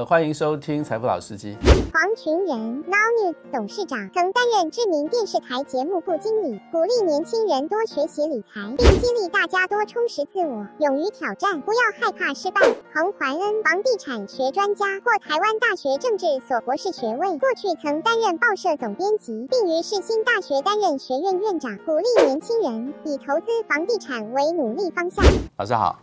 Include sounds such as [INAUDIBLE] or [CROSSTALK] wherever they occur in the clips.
呃，欢迎收听财富老司机。黄群仁，Now News 董事长，曾担任知名电视台节目部经理，鼓励年轻人多学习理财，并激励大家多充实自我，勇于挑战，不要害怕失败。彭怀恩，房地产学专家，获台湾大学政治所博士学位，过去曾担任报社总编辑，并于世新大学担任学院院长，鼓励年轻人以投资房地产为努力方向。老师好，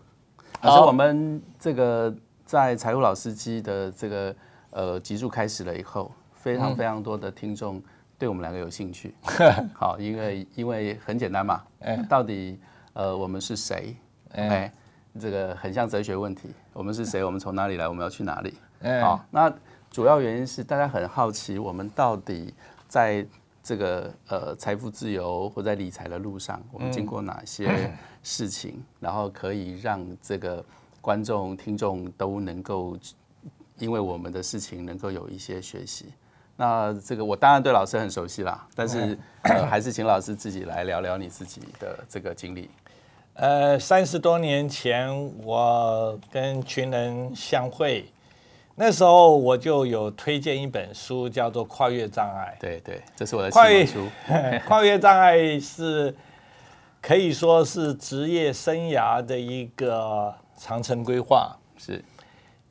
老师，我们这个在财务老司机的这个呃集数开始了以后，非常非常多的听众对我们两个有兴趣。[LAUGHS] 好，因为因为很简单嘛，到底呃我们是谁？哎，这个很像哲学问题，我们是谁？我们从哪里来？我们要去哪里？好，那主要原因是大家很好奇，我们到底在这个呃财富自由或在理财的路上，我们经过哪些事情，然后可以让这个观众、听众都能够因为我们的事情能够有一些学习。那这个我当然对老师很熟悉啦，但是呃 [COUGHS] 还是请老师自己来聊聊你自己的这个经历。呃，三十多年前我跟群人相会，那时候我就有推荐一本书，叫做《跨越障碍》。对对，这是我的启跨越蒙书。[LAUGHS] 跨越障碍是可以说是职业生涯的一个长城规划。是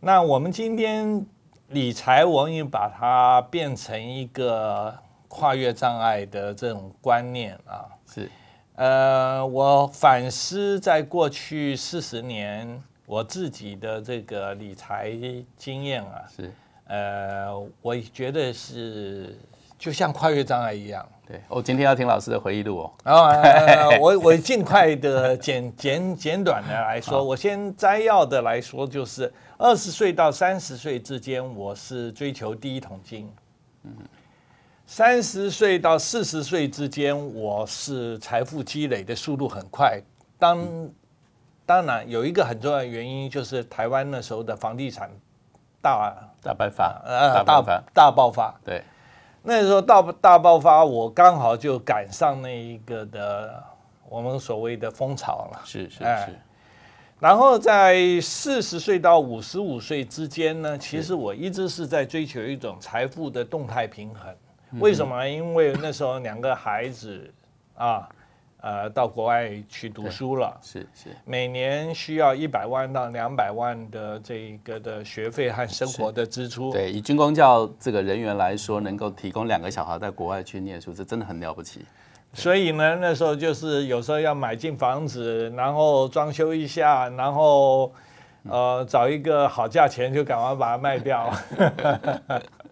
那我们今天理财，我们也把它变成一个跨越障碍的这种观念啊。是呃，我反思在过去四十年我自己的这个理财经验啊，是，呃，我觉得是就像跨越障碍一样。对。我今天要听老师的回忆录哦。然后、[LAUGHS] 呃、我我尽快的简简简短的来说，我先摘要的来说，就是二十岁到三十岁之间，我是追求第一桶金。嗯三十岁到四十岁之间，我是财富积累的速度很快。当当然有一个很重要的原因，就是台湾那时候的房地产大大爆发，呃大大爆发。对，那时候大大爆发，我刚好就赶上那一个的我们所谓的风潮了。是是哎是，然后在四十岁到五十五岁之间呢，其实我一直是在追求一种财富的动态平衡。为什么？因为那时候两个孩子啊，呃，到国外去读书了，是是每年需要一百万到两百万的这个的学费和生活的支出。对，以军工教这个人员来说，能够提供两个小孩在国外去念书，这真的很了不起。所以呢，那时候就是有时候要买进房子，然后装修一下，然后呃找一个好价钱就赶快把它卖掉。[LAUGHS]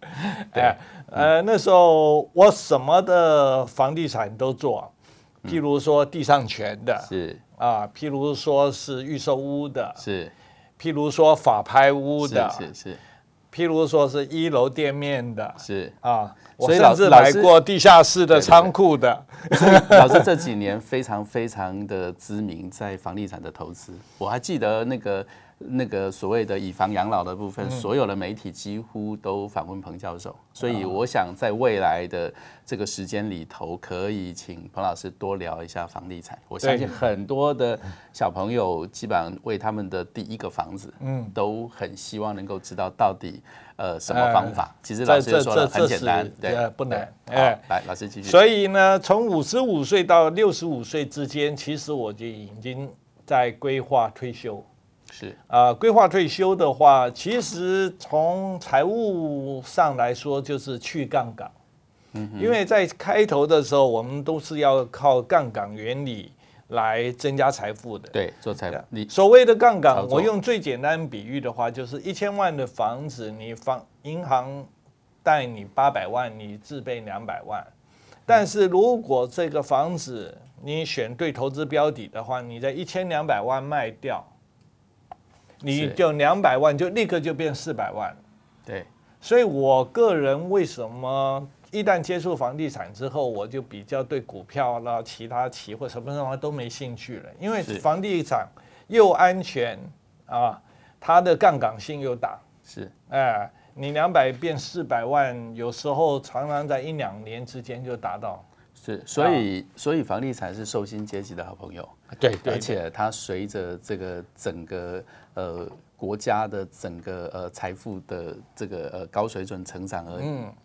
[LAUGHS] 哎，呃，那时候我什么的房地产都做，譬如说地上权的是啊，譬如说是预售屋的，是譬如说法拍屋的，是是譬如说是一楼店面的是。啊，我所以甚至买老老师过地下室的仓库的。老师这几年非常非常的知名，在房地产的投资，我还记得那个那个所谓的以房养老的部分，所有的媒体几乎都访问彭教授，所以我想在未来的这个时间里头，可以请彭老师多聊一下房地产。我相信很多的小朋友基本上为他们的第一个房子，嗯，都很希望能够知道到底呃什么方法。其实老师也说了很简单，对呃，不难。哎，来老师继续。所以呢，从五十五岁到六十五岁之间，其实我就已经在规划退休。是啊、规划退休的话，其实从财务上来说，就是去杠杆。因为在开头的时候，我们都是要靠杠杆原理来增加财富的。对做财你所谓的杠杆，我用最简单比喻的话，就是一千万的房子，你房银行贷你八百万，你自备两百万。但是如果这个房子你选对投资标的的话，你在一千两百万卖掉，你是。就两百万就立刻就变四百万。对。所以我个人为什么一旦接触房地产之后，我就比较对股票啦、其他期货什么什么都没兴趣了，因为房地产又安全啊，它的杠杆性又大，是。哎，你两百变四百万，有时候常常在一两年之间就达到。是，所以所以房地产是受薪阶级的好朋友，对而且它随着这个整个呃国家的整个呃财富的这个呃高水准成长而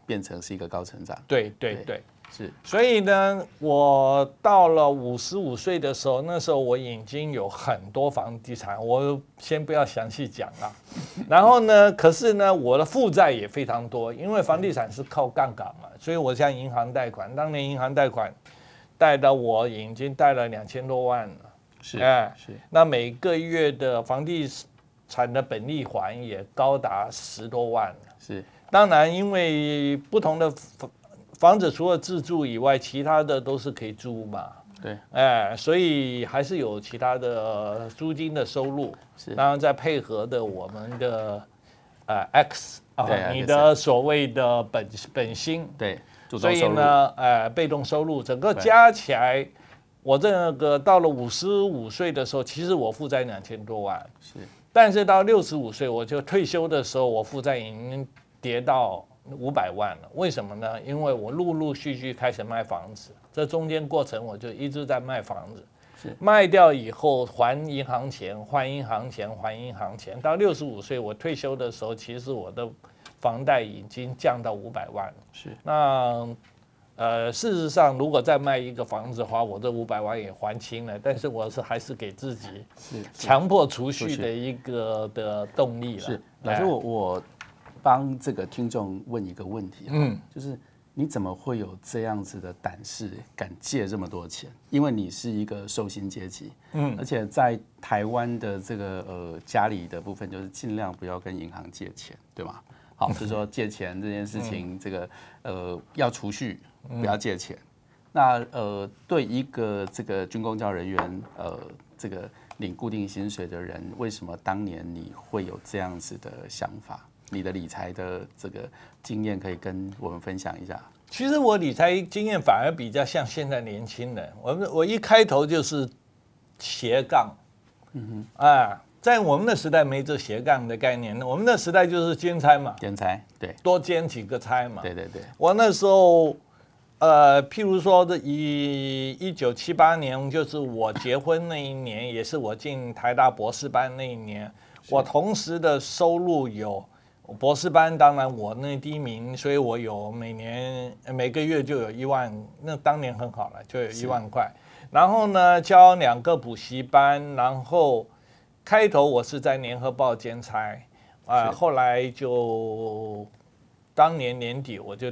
变成是一个高成长。对对。对，是。所以呢，我到了五十五岁的时候，那时候我已经有很多房地产，我先不要详细讲了。[LAUGHS] 然后呢，可是呢，我的负债也非常多，因为房地产是靠杠杆嘛，所以我向银行贷款，当年银行贷款贷到我已经贷了两千多万了。是，哎，是。那每个月的房地产的本利还也高达十多万。是。当然，因为不同的房房子除了自住以外，其他的都是可以租嘛。对。哎，所以还是有其他的租金的收入。是。当然，再配合的我们的呃 X 啊，你的所谓的本本薪。对。所以呢，呃，被动收入整个加起来。我这个到了五十五岁的时候，其实我负债两千多万，是。但是到六十五岁，我就退休的时候，我负债已经跌到五百万了。为什么呢？因为我陆陆续续开始卖房子，这中间过程我就一直在卖房子，是。卖掉以后还银行钱，还银行钱，还银行钱。到六十五岁我退休的时候，其实我的房贷已经降到五百万了。是。那。呃，事实上，如果再卖一个房子的话，我这五百万也还清了。但是我是还是给自己强迫储蓄的一个的动力了。是老师，我我帮这个听众问一个问题，嗯，就是你怎么会有这样子的胆识，敢借这么多钱？因为你是一个受薪阶级，嗯，而且在台湾的这个呃家里的部分，就是尽量不要跟银行借钱，对吗？好，就是说借钱这件事情，这个呃要储蓄。不要借钱。那呃，对一个这个军工教人员，呃，这个领固定薪水的人，为什么当年你会有这样子的想法？你的理财的这个经验可以跟我们分享一下。其实我理财经验反而比较像现在年轻人。我们我一开头就是斜杠，嗯哼，啊，在我们的时代没这斜杠的概念，我们的时代就是兼差嘛，兼差，对，多兼几个差嘛，对对对。我那时候。呃，譬如说，的以一九七八年，就是我结婚那一年，也是我进台大博士班那一年，我同时的收入有博士班，当然我那第一名，所以我有每年每个月就有一万，那当年很好了，就有一万块。然后呢，教两个补习班，然后开头我是在联合报兼差，啊，后来就当年年底我就。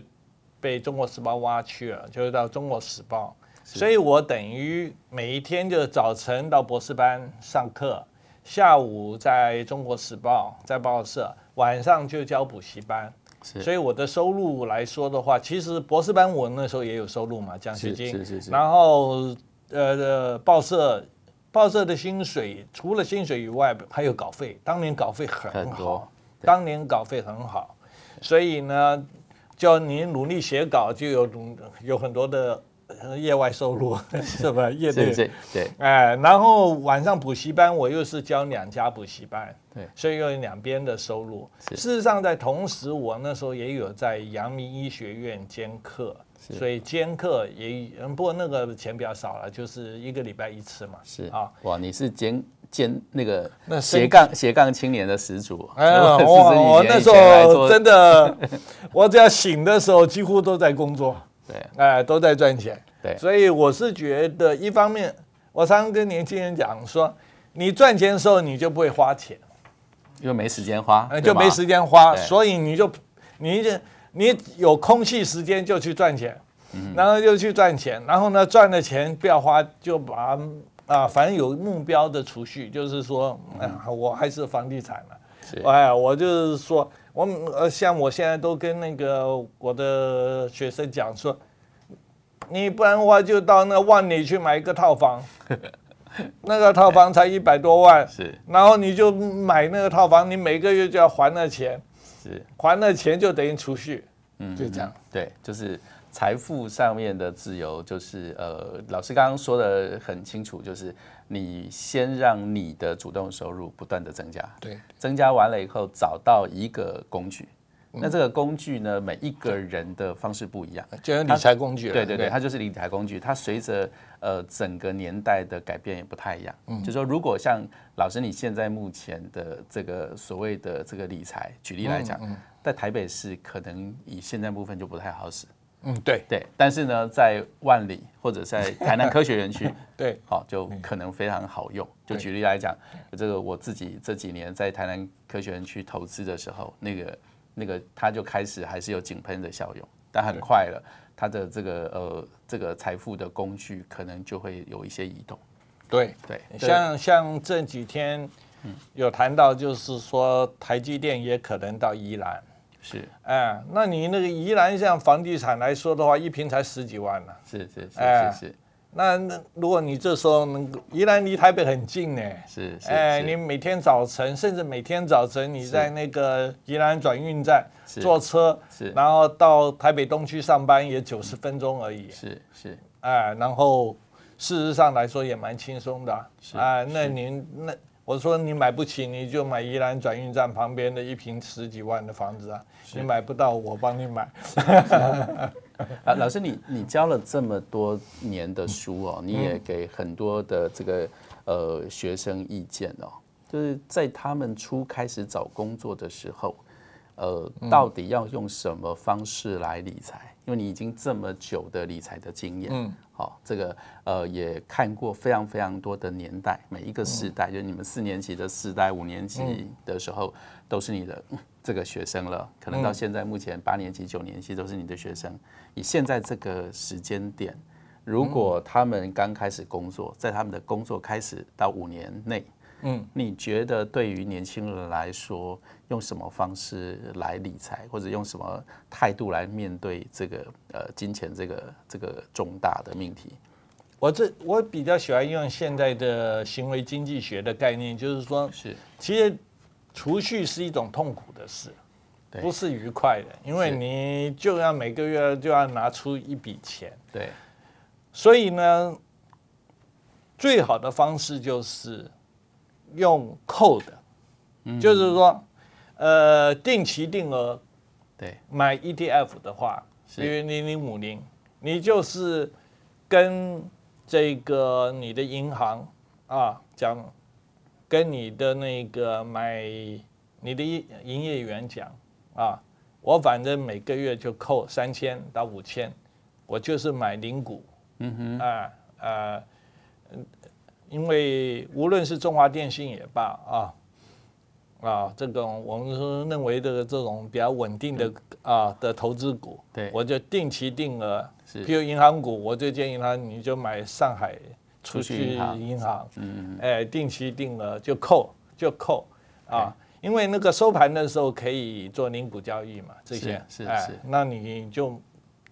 被中国时报挖去了，就是到中国时报，所以我等于每一天就早晨到博士班上课，下午在中国时报在报社，晚上就教补习班，所以我的收入来说的话，其实博士班我那时候也有收入嘛，奖学金，是是是，然后呃报社报社的薪水除了薪水以外，还有稿费，当年稿费很好，当年稿费很好，所以呢。叫你努力写稿，就有有很多的业外收入，[LAUGHS] 是吧？业对对对，哎，然后晚上补习班，我又是教两家补习班，对，所以有两边的收入。事实上，在同时，我那时候也有在阳明医学院兼课，所以兼课也，不过那个钱比较少了，就是一个礼拜一次嘛。是啊，哇，你是兼。兼那个斜杠斜杠青年的始祖，哎，[LAUGHS] 我那时候真的，我只要醒的时候，几乎都在工作，对，哎，都在赚钱，对，所以我是觉得，一方面，我常常跟年轻人讲说，你赚钱的时候，你就不会花钱，因为没时间花，就没时间花，所以你就，你就你有空隙时间就去赚钱，然后就去赚钱，然后呢，赚了钱不要花，就把。啊，反正有目标的储蓄，就是说，哎，我还是房地产了。哎，我就是说，我呃，像我现在都跟那个我的学生讲说，你不然的话就到那万里去买一个套房，[LAUGHS] 那个套房才一百多万，[LAUGHS] 是，然后你就买那个套房，你每个月就要还那钱，是，还那钱就等于储蓄，嗯，就这样，对，就是。财富上面的自由，就是呃，老师刚刚说的很清楚，就是你先让你的主动收入不断的增加，对，增加完了以后，找到一个工具，那这个工具呢，每一个人的方式不一样。就有理财工具了。对对对，它就是理财工具，它随着呃整个年代的改变也不太一样。嗯，就说如果像老师你现在目前的这个所谓的这个理财，举例来讲，在台北市可能以现在部分就不太好使。嗯，对对，但是呢，在万里或者在台南科学园区，[LAUGHS] 对，好就可能非常好用。就举例来讲，这个我自己这几年在台南科学园区投资的时候，那个那个它就开始还是有井喷的效用，但很快了，它的这个呃这个财富的工具可能就会有一些移动。对对，像像这几天有谈到，就是说台积电也可能到宜兰。是，哎，那你那个宜兰像房地产来说的话，一平才十几万呢。是是是是是。那那如果你这时候能宜兰离台北很近呢。是是。哎，你每天早晨，甚至每天早晨你在那个宜兰转运站坐车，是，然后到台北东区上班也九十分钟而已。是是。哎，然后事实上来说也蛮轻松的。是。啊，那您那。我说你买不起，你就买宜兰转运站旁边的一平十几万的房子啊！你买不到，我帮你买。[LAUGHS] 啊，老师，你你教了这么多年的书哦，你也给很多的这个呃学生意见哦，就是在他们初开始找工作的时候，呃，到底要用什么方式来理财？因为你已经这么久的理财的经验，嗯。好，这个呃也看过非常非常多的年代，每一个世代，就是你们四年级的时代，五年级的时候都是你的这个学生了，可能到现在目前八年级、九年级都是你的学生。以现在这个时间点，如果他们刚开始工作，在他们的工作开始到五年内。嗯，你觉得对于年轻人来说，用什么方式来理财，或者用什么态度来面对这个呃金钱这个这个重大的命题？我这我比较喜欢用现在的行为经济学的概念，就是说，是。其实储蓄是一种痛苦的事，不是愉快的，因为你就要每个月就要拿出一笔钱，对，所以呢，最好的方式就是。用扣的，就是说，呃，定期定额，对，买 ETF 的话，比如零零五零，你就是跟这个你的银行啊讲，跟你的那个买你的营营业员讲啊，我反正每个月就扣三千到五千，我就是买零股，嗯哼，啊啊。因为无论是中华电信也罢啊，啊，这种我们说认为的这种比较稳定的啊的投资股，对，我就定期定额，是，譬如银行股，我就建议他你就买上海储蓄银行，嗯，哎，定期定额就扣就扣啊，因为那个收盘的时候可以做零股交易嘛，这些是是，那你就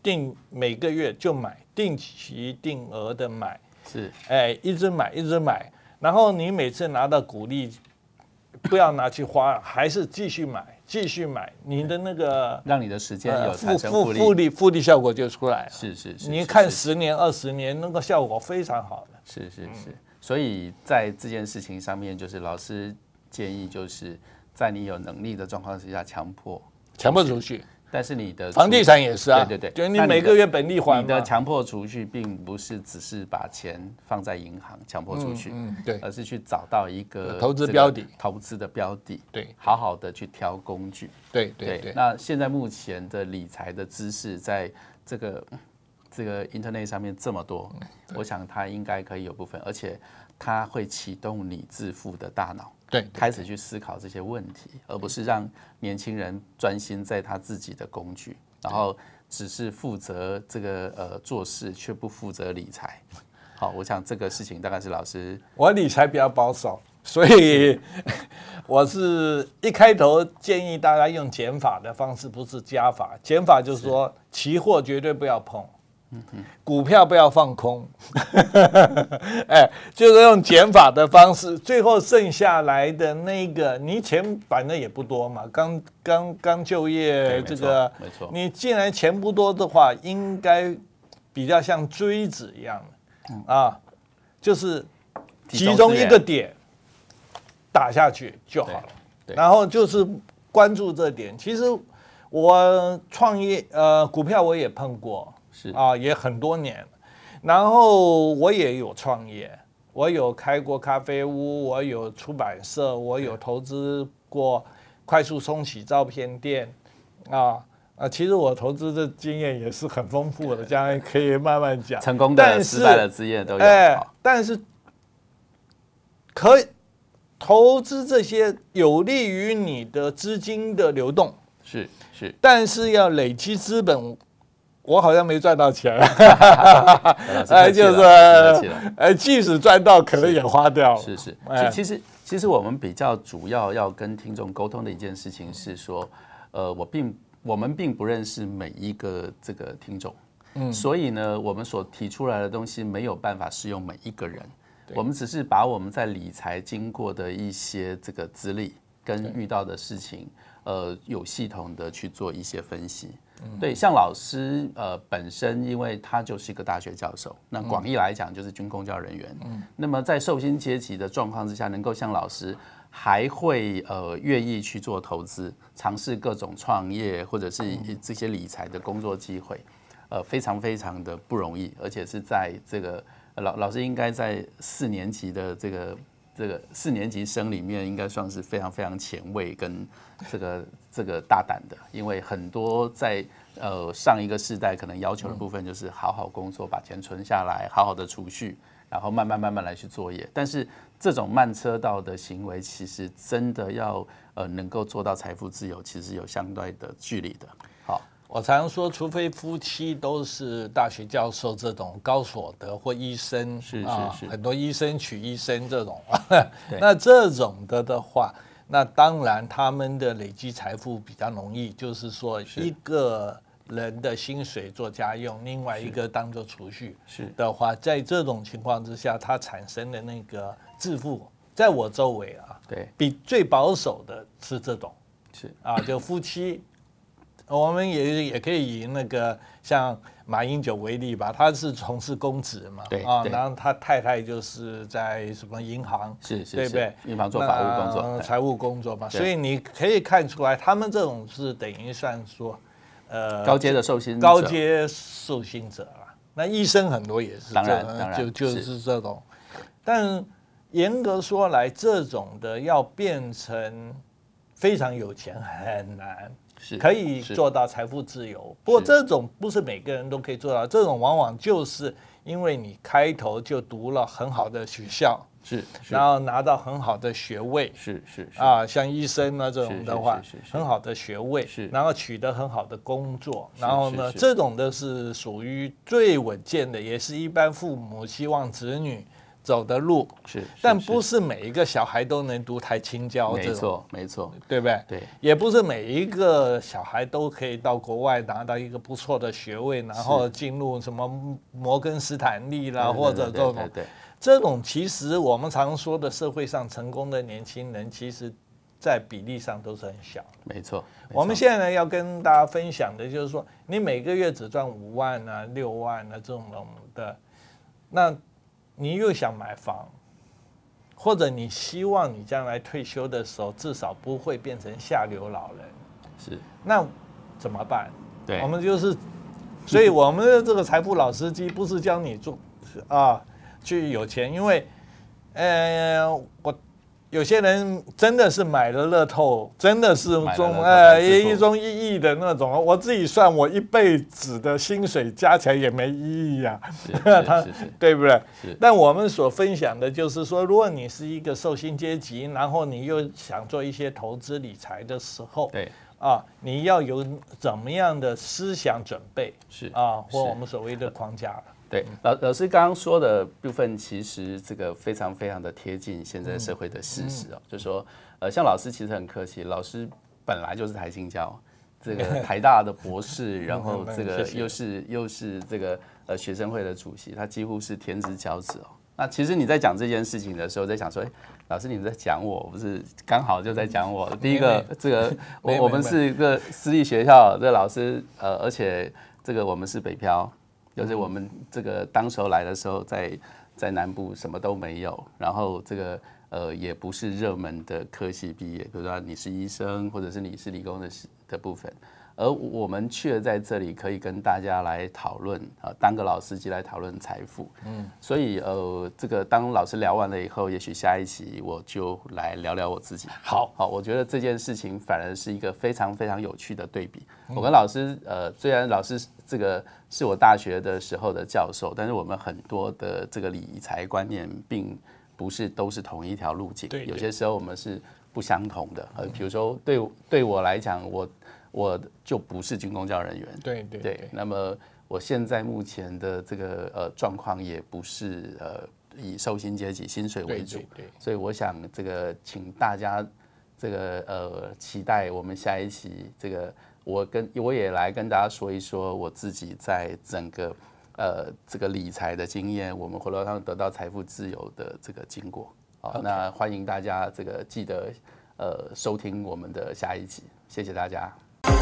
定每个月就买定期定额的买。是，哎，一直买，一直买，然后你每次拿到股利，不要拿去花，还是继续买，继续买，你的那个让你的时间有复复复利复利效果就出来了。是是是，你看十年二十年那个效果非常好的。是是是，所以在这件事情上面，就是老师建议，就是在你有能力的状况之下，强迫强迫出去。但是你的房地产也是啊，对对对，就你每个月本利还。你的强迫储蓄并不是只是把钱放在银行强迫储蓄，嗯，对，而是去找到一个投资标的，投资的标的，对，好好的去挑工具，对对对。那现在目前的理财的知识，在这个这个 Internet 上面这么多，我想它应该可以有部分，而且它会启动你致富的大脑。对，开始去思考这些问题，而不是让年轻人专心在他自己的工具，然后只是负责这个呃做事，却不负责理财。[LAUGHS] 好，我想这个事情大概是老师，我理财比较保守，所以 [LAUGHS] 我是一开头建议大家用减法的方式，不是加法。减法就是说，期货绝对不要碰。股票不要放空，[LAUGHS] 哎，就是用减法的方式，最后剩下来的那个，你钱反正也不多嘛，刚刚刚就业这个，没错，你既然钱不多的话，应该比较像锥子一样的，啊，就是集中一个点打下去就好了，然后就是关注这点，其实。我创业呃股票我也碰过，是啊，也很多年，然后我也有创业，我有开过咖啡屋，我有出版社，我有投资过快速冲洗照片店，啊啊，其实我投资的经验也是很丰富的，将来可以慢慢讲。成功的、但失败的经验都有。哎，但是可以投资这些有利于你的资金的流动，是是，但是要累积资本，我好像没赚到钱，[LAUGHS] 哎，就是。哎，即使赚到，可能也花掉了。是是，其实其实我们比较主要要跟听众沟通的一件事情是说，呃，我并我们并不认识每一个这个听众，嗯，所以呢，我们所提出来的东西没有办法适用每一个人，我们只是把我们在理财经过的一些这个资历跟遇到的事情，呃，有系统的去做一些分析。对，像老师呃本身，因为他就是一个大学教授，那广义来讲就是军工教人员。那么在受薪阶级的状况之下，能够像老师还会呃愿意去做投资，尝试各种创业或者是这些理财的工作机会，呃，非常非常的不容易，而且是在这个呃老老师应该在四年级的这个这个四年级生里面，应该算是非常非常前卫跟这个这个大胆的，因为很多在呃上一个世代可能要求的部分就是好好工作，把钱存下来，好好的储蓄，然后慢慢慢慢来去作业。但是这种慢车道的行为，其实真的要呃能够做到财富自由，其实有相对的距离的。好，我常说，除非夫妻都是大学教授这种高所得或医生，是是啊是很多医生娶医生这种，[LAUGHS] [LAUGHS] 那这种的的话，那当然他们的累积财富比较容易，就是说一个人的薪水做家用，另外一个当做储蓄是的话，在这种情况之下，它产生的那个致富，在我周围啊，对，比最保守的是这种。是。啊，就夫妻，我们也也可以以那个像马英九为例吧，他是从事公职嘛，啊，然后他太太就是在什么银行，是是是对不对？银行做法务工作财务工作嘛，所以你可以看出来，他们这种是等于算说，呃，高阶的受薪者。高阶受薪者啦。那医生很多也是当这种然当然就就是是。这种，但严格说来，这种的要变成非常有钱很难，是可以做到财富自由。不过是这种不是每个人都可以做到，这种往往就是因为你开头就读了很好的学校，是是。然后拿到很好的学位。是是是。啊，像医生啊这种的话很好的学位，是。然后取得很好的工作，然后呢，这种的是属于最稳健的，也是一般父母希望子女走的路，是，但不是每一个小孩都能读台青教没错没错，对不对？对。也不是每一个小孩都可以到国外拿到一个不错的学位，然后进入什么摩根斯坦利啦，或者这种。对对这种其实我们常说的社会上成功的年轻人，其实在比例上都是很小的。没错。我们现在呢要跟大家分享的就是说，你每个月只赚五万啊、六万啊这种的，那你又想买房，或者你希望你将来退休的时候至少不会变成下流老人，是那怎么办？对我们就是，所以我们的这个财富老司机不是教你做啊去有钱，因为呃我有些人真的是买了乐透，真的是中呃一中一亿的那种，我自己算我一辈子的薪水加起来也没意义呀、是 [LAUGHS] 他对不对？但我们所分享的就是说，如果你是一个受薪阶级，然后你又想做一些投资理财的时候，对。啊，你要有怎么样的思想准备是啊，或我们所谓的框架了。对，老老师刚刚说的部分，其实这个非常非常的贴近现在社会的事实哦，就说呃，像老师其实很客气，老师本来就是台青教，这个 [LAUGHS] 台大的博士，然后这个又是又是这个呃学生会的主席，他几乎是天之骄子哦。那其实你在讲这件事情的时候，在想说，哎，老师你在讲我，不是刚好就在讲我。第一个，这个我我们是一个私立学校，这个老师呃，而且这个我们是北漂。就是我们这个当时候来的时候在，在南部什么都没有，然后这个呃也不是热门的科系毕业，比如说你是医生，或者是你是理工的的部分，而我们却在这里可以跟大家来讨论啊，当个老司机来讨论财富。嗯，所以呃，这个当老师聊完了以后，也许下一期我就来聊聊我自己。好，好，我觉得这件事情反而是一个非常非常有趣的对比。我跟老师呃，虽然老师这个是我大学的时候的教授，但是我们很多的这个理财观念并不是都是同一条路径。对，有些时候我们是不相同的。呃，比如说对对我来讲，我。我就不是军工教人员，对对对。那么我现在目前的这个呃状况也不是呃以受薪阶级薪水为主，对。所以我想这个请大家这个呃期待我们下一期这个我跟我也来跟大家说一说我自己在整个呃这个理财的经验，我们回头上得到财富自由的这个经过。好，那欢迎大家这个记得呃收听我们的下一集，谢谢大家。